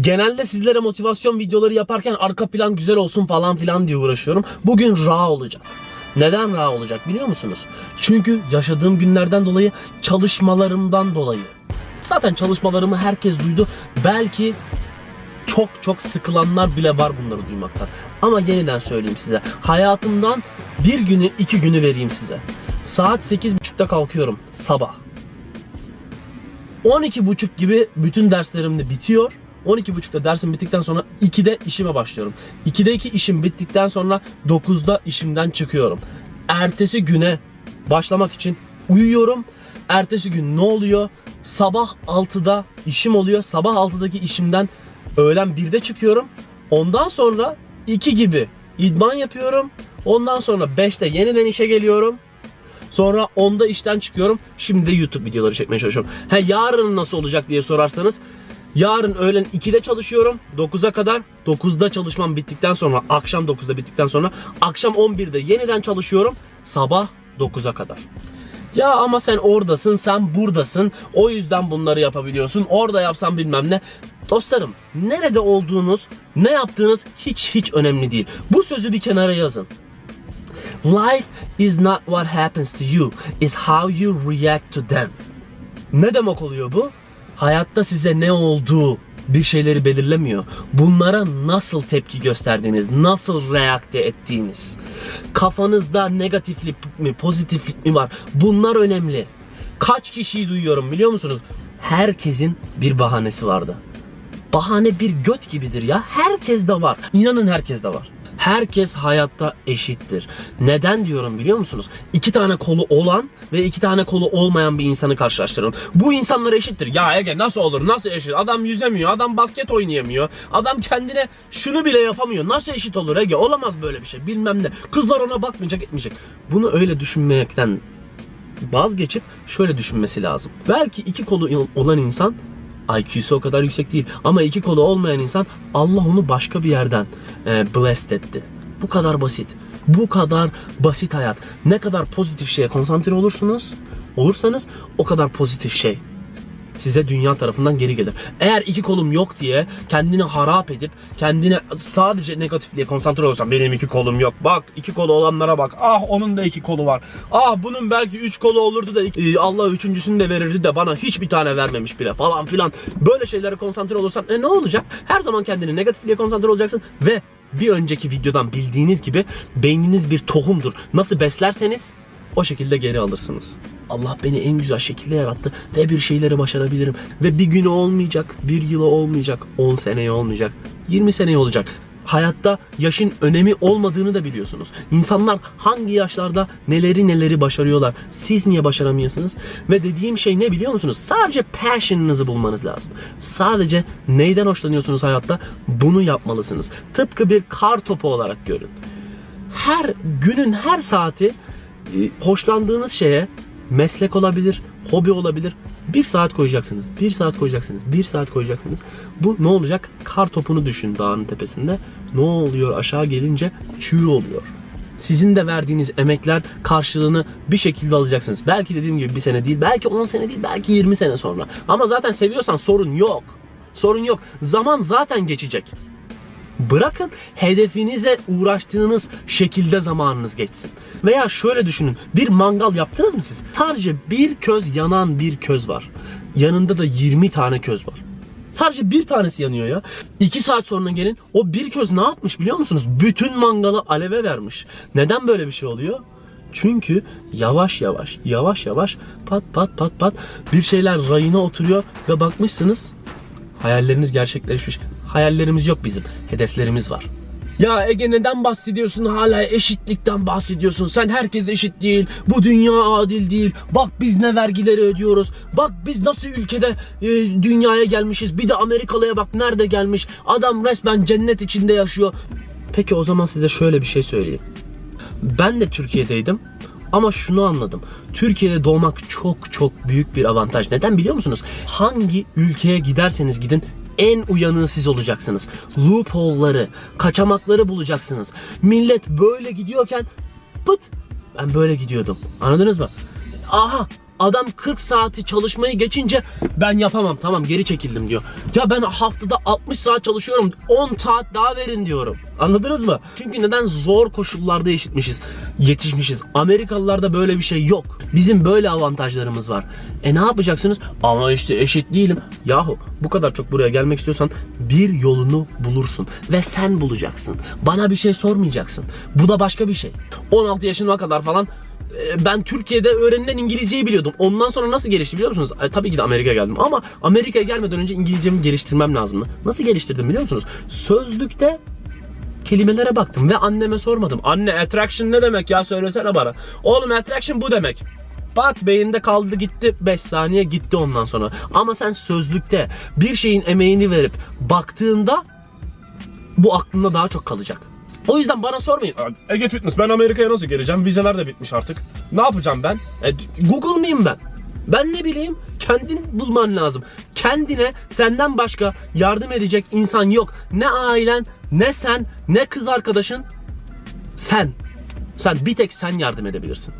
Genelde sizlere motivasyon videoları yaparken arka plan güzel olsun falan filan diye uğraşıyorum. Bugün raw olacak. Neden raw olacak biliyor musunuz? Çünkü yaşadığım günlerden dolayı çalışmalarımdan dolayı. Zaten çalışmalarımı herkes duydu. Belki çok çok sıkılanlar bile var bunları duymaktan. Ama yeniden söyleyeyim size. Hayatımdan bir günü iki günü vereyim size. Saat 8.30'da kalkıyorum sabah. 12.30 gibi bütün derslerim de bitiyor. 12.30'da dersim bittikten sonra 2'de işime başlıyorum. 2'deki işim bittikten sonra 9'da işimden çıkıyorum. Ertesi güne başlamak için uyuyorum. Ertesi gün ne oluyor? Sabah 6'da işim oluyor. Sabah 6'daki işimden öğlen 1'de çıkıyorum. Ondan sonra 2 gibi idman yapıyorum. Ondan sonra 5'te yeniden işe geliyorum. Sonra 10'da işten çıkıyorum. Şimdi de YouTube videoları çekmeye çalışıyorum. He yarın nasıl olacak diye sorarsanız Yarın öğlen 2'de çalışıyorum 9'a kadar. 9'da çalışmam bittikten sonra akşam 9'da bittikten sonra akşam 11'de yeniden çalışıyorum. Sabah 9'a kadar. Ya ama sen oradasın, sen buradasın. O yüzden bunları yapabiliyorsun. Orada yapsan bilmem ne. Dostlarım, nerede olduğunuz, ne yaptığınız hiç hiç önemli değil. Bu sözü bir kenara yazın. Life is not what happens to you, is how you react to them. Ne demek oluyor bu? Hayatta size ne olduğu bir şeyleri belirlemiyor. Bunlara nasıl tepki gösterdiğiniz, nasıl reakte ettiğiniz. Kafanızda negatiflik mi, pozitiflik mi var? Bunlar önemli. Kaç kişiyi duyuyorum biliyor musunuz? Herkesin bir bahanesi vardı. Bahane bir göt gibidir ya. Herkes de var. İnanın herkes de var. Herkes hayatta eşittir. Neden diyorum biliyor musunuz? İki tane kolu olan ve iki tane kolu olmayan bir insanı karşılaştırın. Bu insanlar eşittir. Ya Ege nasıl olur? Nasıl eşit? Adam yüzemiyor, adam basket oynayamıyor. Adam kendine şunu bile yapamıyor. Nasıl eşit olur Ege? Olamaz böyle bir şey. Bilmem ne. Kızlar ona bakmayacak, etmeyecek. Bunu öyle düşünmekten vazgeçip şöyle düşünmesi lazım. Belki iki kolu olan insan IQ'su o kadar yüksek değil. Ama iki kolu olmayan insan Allah onu başka bir yerden e, blessed etti. Bu kadar basit. Bu kadar basit hayat. Ne kadar pozitif şeye konsantre olursunuz, olursanız o kadar pozitif şey size dünya tarafından geri gelir. Eğer iki kolum yok diye kendini harap edip kendine sadece negatifliğe konsantre olursan benim iki kolum yok. Bak iki kolu olanlara bak. Ah onun da iki kolu var. Ah bunun belki üç kolu olurdu da e, Allah üçüncüsünü de verirdi de bana hiçbir tane vermemiş bile falan filan. Böyle şeylere konsantre olursan e ne olacak? Her zaman kendini negatifliğe konsantre olacaksın ve bir önceki videodan bildiğiniz gibi beyniniz bir tohumdur. Nasıl beslerseniz o şekilde geri alırsınız. Allah beni en güzel şekilde yarattı ve bir şeyleri başarabilirim. Ve bir günü olmayacak, bir yılı olmayacak, 10 seneye olmayacak, 20 seneye olacak. Hayatta yaşın önemi olmadığını da biliyorsunuz. İnsanlar hangi yaşlarda neleri neleri başarıyorlar. Siz niye başaramıyorsunuz? Ve dediğim şey ne biliyor musunuz? Sadece passion'ınızı bulmanız lazım. Sadece neyden hoşlanıyorsunuz hayatta? Bunu yapmalısınız. Tıpkı bir kar topu olarak görün. Her günün her saati hoşlandığınız şeye meslek olabilir, hobi olabilir. Bir saat koyacaksınız, bir saat koyacaksınız, bir saat koyacaksınız. Bu ne olacak? Kar topunu düşün dağın tepesinde. Ne oluyor aşağı gelince çığ oluyor. Sizin de verdiğiniz emekler karşılığını bir şekilde alacaksınız. Belki dediğim gibi bir sene değil, belki 10 sene değil, belki 20 sene sonra. Ama zaten seviyorsan sorun yok. Sorun yok. Zaman zaten geçecek. Bırakın hedefinize uğraştığınız şekilde zamanınız geçsin. Veya şöyle düşünün. Bir mangal yaptınız mı siz? Sadece bir köz yanan bir köz var. Yanında da 20 tane köz var. Sadece bir tanesi yanıyor ya. 2 saat sonra gelin o bir köz ne yapmış biliyor musunuz? Bütün mangalı aleve vermiş. Neden böyle bir şey oluyor? Çünkü yavaş yavaş, yavaş yavaş pat pat pat pat bir şeyler rayına oturuyor ve bakmışsınız hayalleriniz gerçekleşmiş. Hayallerimiz yok bizim. Hedeflerimiz var. Ya Ege neden bahsediyorsun hala eşitlikten bahsediyorsun. Sen herkes eşit değil. Bu dünya adil değil. Bak biz ne vergileri ödüyoruz. Bak biz nasıl ülkede e, dünyaya gelmişiz. Bir de Amerikalıya bak nerede gelmiş. Adam resmen cennet içinde yaşıyor. Peki o zaman size şöyle bir şey söyleyeyim. Ben de Türkiye'deydim. Ama şunu anladım. Türkiye'de doğmak çok çok büyük bir avantaj. Neden biliyor musunuz? Hangi ülkeye giderseniz gidin en uyanığı siz olacaksınız. Loophole'ları, kaçamakları bulacaksınız. Millet böyle gidiyorken pıt ben böyle gidiyordum. Anladınız mı? Aha Adam 40 saati çalışmayı geçince ben yapamam tamam geri çekildim diyor. Ya ben haftada 60 saat çalışıyorum 10 saat daha verin diyorum. Anladınız mı? Çünkü neden zor koşullarda eşitmişiz, yetişmişiz. Amerikalılarda böyle bir şey yok. Bizim böyle avantajlarımız var. E ne yapacaksınız? Ama işte eşit değilim. Yahu bu kadar çok buraya gelmek istiyorsan bir yolunu bulursun. Ve sen bulacaksın. Bana bir şey sormayacaksın. Bu da başka bir şey. 16 yaşıma kadar falan ben Türkiye'de öğrenilen İngilizceyi biliyordum. Ondan sonra nasıl gelişti biliyor musunuz? E, tabii ki de Amerika'ya geldim ama Amerika'ya gelmeden önce İngilizcemi geliştirmem lazımdı. Nasıl geliştirdim biliyor musunuz? Sözlükte kelimelere baktım ve anneme sormadım. Anne attraction ne demek ya söylesene bana. Oğlum attraction bu demek. Bak beyinde kaldı gitti 5 saniye gitti ondan sonra. Ama sen sözlükte bir şeyin emeğini verip baktığında bu aklında daha çok kalacak. O yüzden bana sormayın. Ege Fitness ben Amerika'ya nasıl geleceğim? Vizeler de bitmiş artık. Ne yapacağım ben? E, Google mıyım ben? Ben ne bileyim? Kendini bulman lazım. Kendine senden başka yardım edecek insan yok. Ne ailen, ne sen, ne kız arkadaşın. Sen. Sen bir tek sen yardım edebilirsin.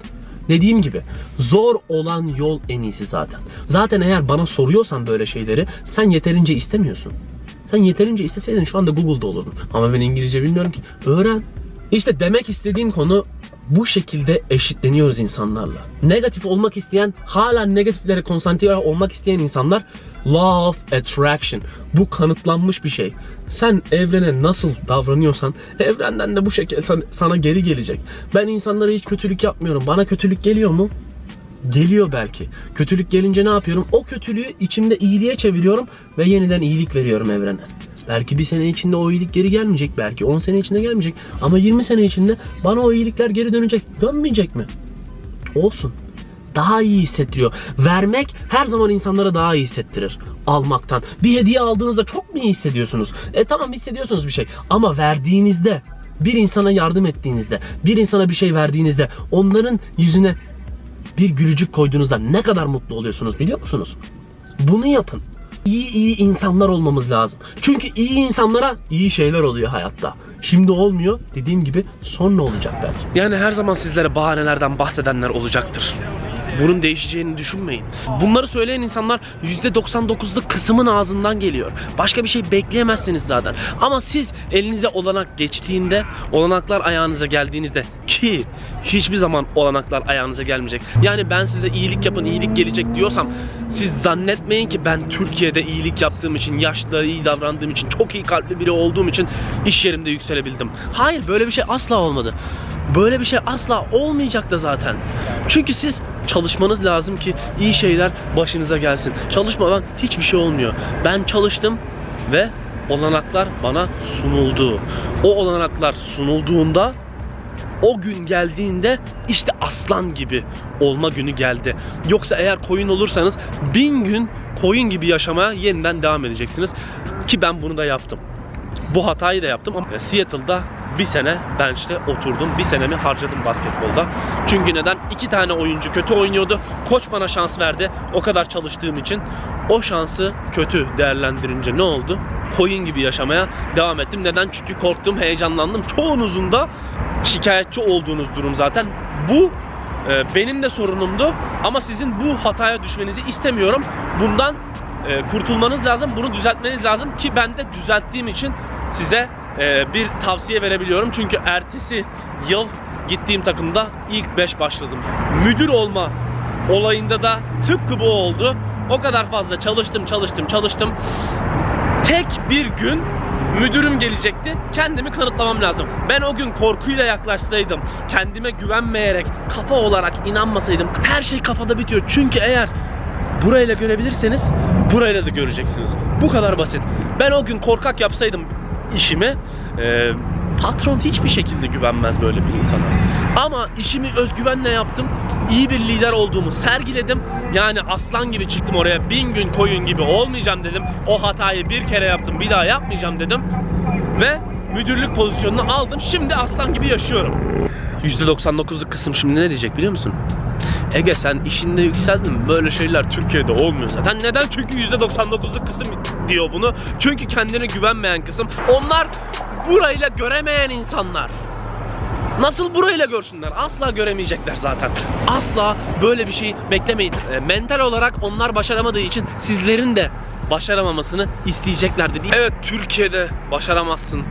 Dediğim gibi zor olan yol en iyisi zaten. Zaten eğer bana soruyorsan böyle şeyleri sen yeterince istemiyorsun. Sen yeterince isteseydin şu anda Google'da olurdun. Ama ben İngilizce bilmiyorum ki. Öğren. İşte demek istediğim konu bu şekilde eşitleniyoruz insanlarla. Negatif olmak isteyen, hala negatiflere konsantre olmak isteyen insanlar Law of Attraction. Bu kanıtlanmış bir şey. Sen evrene nasıl davranıyorsan evrenden de bu şekilde san- sana geri gelecek. Ben insanlara hiç kötülük yapmıyorum. Bana kötülük geliyor mu? Geliyor belki. Kötülük gelince ne yapıyorum? O kötülüğü içimde iyiliğe çeviriyorum ve yeniden iyilik veriyorum evrene. Belki bir sene içinde o iyilik geri gelmeyecek. Belki 10 sene içinde gelmeyecek. Ama 20 sene içinde bana o iyilikler geri dönecek. Dönmeyecek mi? Olsun. Daha iyi hissettiriyor. Vermek her zaman insanlara daha iyi hissettirir. Almaktan. Bir hediye aldığınızda çok mu iyi hissediyorsunuz? E tamam hissediyorsunuz bir şey. Ama verdiğinizde, bir insana yardım ettiğinizde, bir insana bir şey verdiğinizde onların yüzüne bir gülücük koyduğunuzda ne kadar mutlu oluyorsunuz biliyor musunuz? Bunu yapın. İyi iyi insanlar olmamız lazım. Çünkü iyi insanlara iyi şeyler oluyor hayatta. Şimdi olmuyor. Dediğim gibi sonra olacak belki. Yani her zaman sizlere bahanelerden bahsedenler olacaktır. Bunun değişeceğini düşünmeyin. Bunları söyleyen insanlar %99'luk kısmın ağzından geliyor. Başka bir şey bekleyemezsiniz zaten. Ama siz elinize olanak geçtiğinde, olanaklar ayağınıza geldiğinizde ki hiçbir zaman olanaklar ayağınıza gelmeyecek. Yani ben size iyilik yapın, iyilik gelecek diyorsam siz zannetmeyin ki ben Türkiye'de iyilik yaptığım için, yaşlılara iyi davrandığım için, çok iyi kalpli biri olduğum için iş yerimde yükselebildim. Hayır böyle bir şey asla olmadı. Böyle bir şey asla olmayacak da zaten. Çünkü siz çalışmanız lazım ki iyi şeyler başınıza gelsin. Çalışmadan hiçbir şey olmuyor. Ben çalıştım ve olanaklar bana sunuldu. O olanaklar sunulduğunda o gün geldiğinde işte aslan gibi olma günü geldi. Yoksa eğer koyun olursanız bin gün koyun gibi yaşamaya yeniden devam edeceksiniz. Ki ben bunu da yaptım. Bu hatayı da yaptım ama Seattle'da bir sene bench'te oturdum. Bir senemi harcadım basketbolda. Çünkü neden? İki tane oyuncu kötü oynuyordu. Koç bana şans verdi. O kadar çalıştığım için. O şansı kötü değerlendirince ne oldu? Koyun gibi yaşamaya devam ettim. Neden? Çünkü korktum, heyecanlandım. Çoğunuzun da şikayetçi olduğunuz durum zaten. Bu e, benim de sorunumdu. Ama sizin bu hataya düşmenizi istemiyorum. Bundan e, kurtulmanız lazım. Bunu düzeltmeniz lazım ki ben de düzelttiğim için size e, bir tavsiye verebiliyorum. Çünkü ertesi yıl gittiğim takımda ilk 5 başladım. Müdür olma olayında da tıpkı bu oldu. O kadar fazla çalıştım, çalıştım, çalıştım. Tek bir gün müdürüm gelecekti. Kendimi kanıtlamam lazım. Ben o gün korkuyla yaklaşsaydım, kendime güvenmeyerek, kafa olarak inanmasaydım her şey kafada bitiyor. Çünkü eğer burayla görebilirseniz burayla da göreceksiniz. Bu kadar basit. Ben o gün korkak yapsaydım işimi e, patron hiçbir şekilde güvenmez böyle bir insana. Ama işimi özgüvenle yaptım. İyi bir lider olduğumu sergiledim. Yani aslan gibi çıktım oraya. Bin gün koyun gibi olmayacağım dedim. O hatayı bir kere yaptım. Bir daha yapmayacağım dedim. Ve müdürlük pozisyonunu aldım. Şimdi aslan gibi yaşıyorum. %99'luk kısım şimdi ne diyecek biliyor musun? Ege sen işinde yükseldin mi? Böyle şeyler Türkiye'de olmuyor zaten. Neden? Çünkü %99'luk kısım diyor bunu. Çünkü kendine güvenmeyen kısım. Onlar burayla göremeyen insanlar. Nasıl burayla görsünler? Asla göremeyecekler zaten. Asla böyle bir şey beklemeyin. E, mental olarak onlar başaramadığı için sizlerin de başaramamasını isteyeceklerdi. Evet Türkiye'de başaramazsın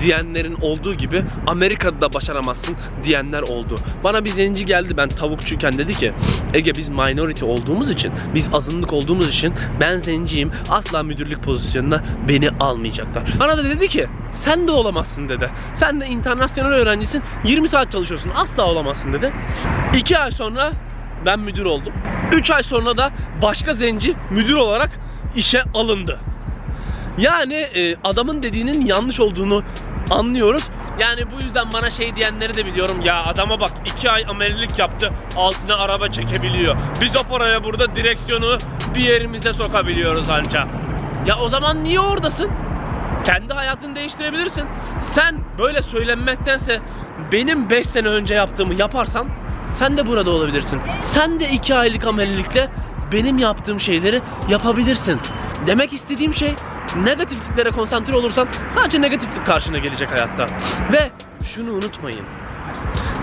diyenlerin olduğu gibi Amerika'da da başaramazsın diyenler oldu. Bana bir zenci geldi ben tavukçuyken dedi ki Ege biz minority olduğumuz için biz azınlık olduğumuz için ben zenciyim asla müdürlük pozisyonuna beni almayacaklar. Bana da dedi ki sen de olamazsın dedi. Sen de internasyonel öğrencisin 20 saat çalışıyorsun asla olamazsın dedi. 2 ay sonra ben müdür oldum. 3 ay sonra da başka zenci müdür olarak işe alındı. Yani e, adamın dediğinin yanlış olduğunu anlıyoruz. Yani bu yüzden bana şey diyenleri de biliyorum. Ya adama bak 2 ay amelilik yaptı. Altına araba çekebiliyor. Biz o paraya burada direksiyonu bir yerimize sokabiliyoruz anca. Ya o zaman niye oradasın? Kendi hayatını değiştirebilirsin. Sen böyle söylenmektense benim 5 sene önce yaptığımı yaparsan sen de burada olabilirsin. Sen de 2 aylık amelilikle benim yaptığım şeyleri yapabilirsin. Demek istediğim şey negatifliklere konsantre olursan sadece negatiflik karşına gelecek hayatta. Ve şunu unutmayın.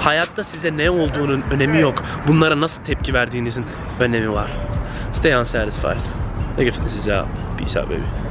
Hayatta size ne olduğunun önemi yok. Bunlara nasıl tepki verdiğinizin önemi var. Stay unsatisfied. Ege Fitness is out. Peace out baby.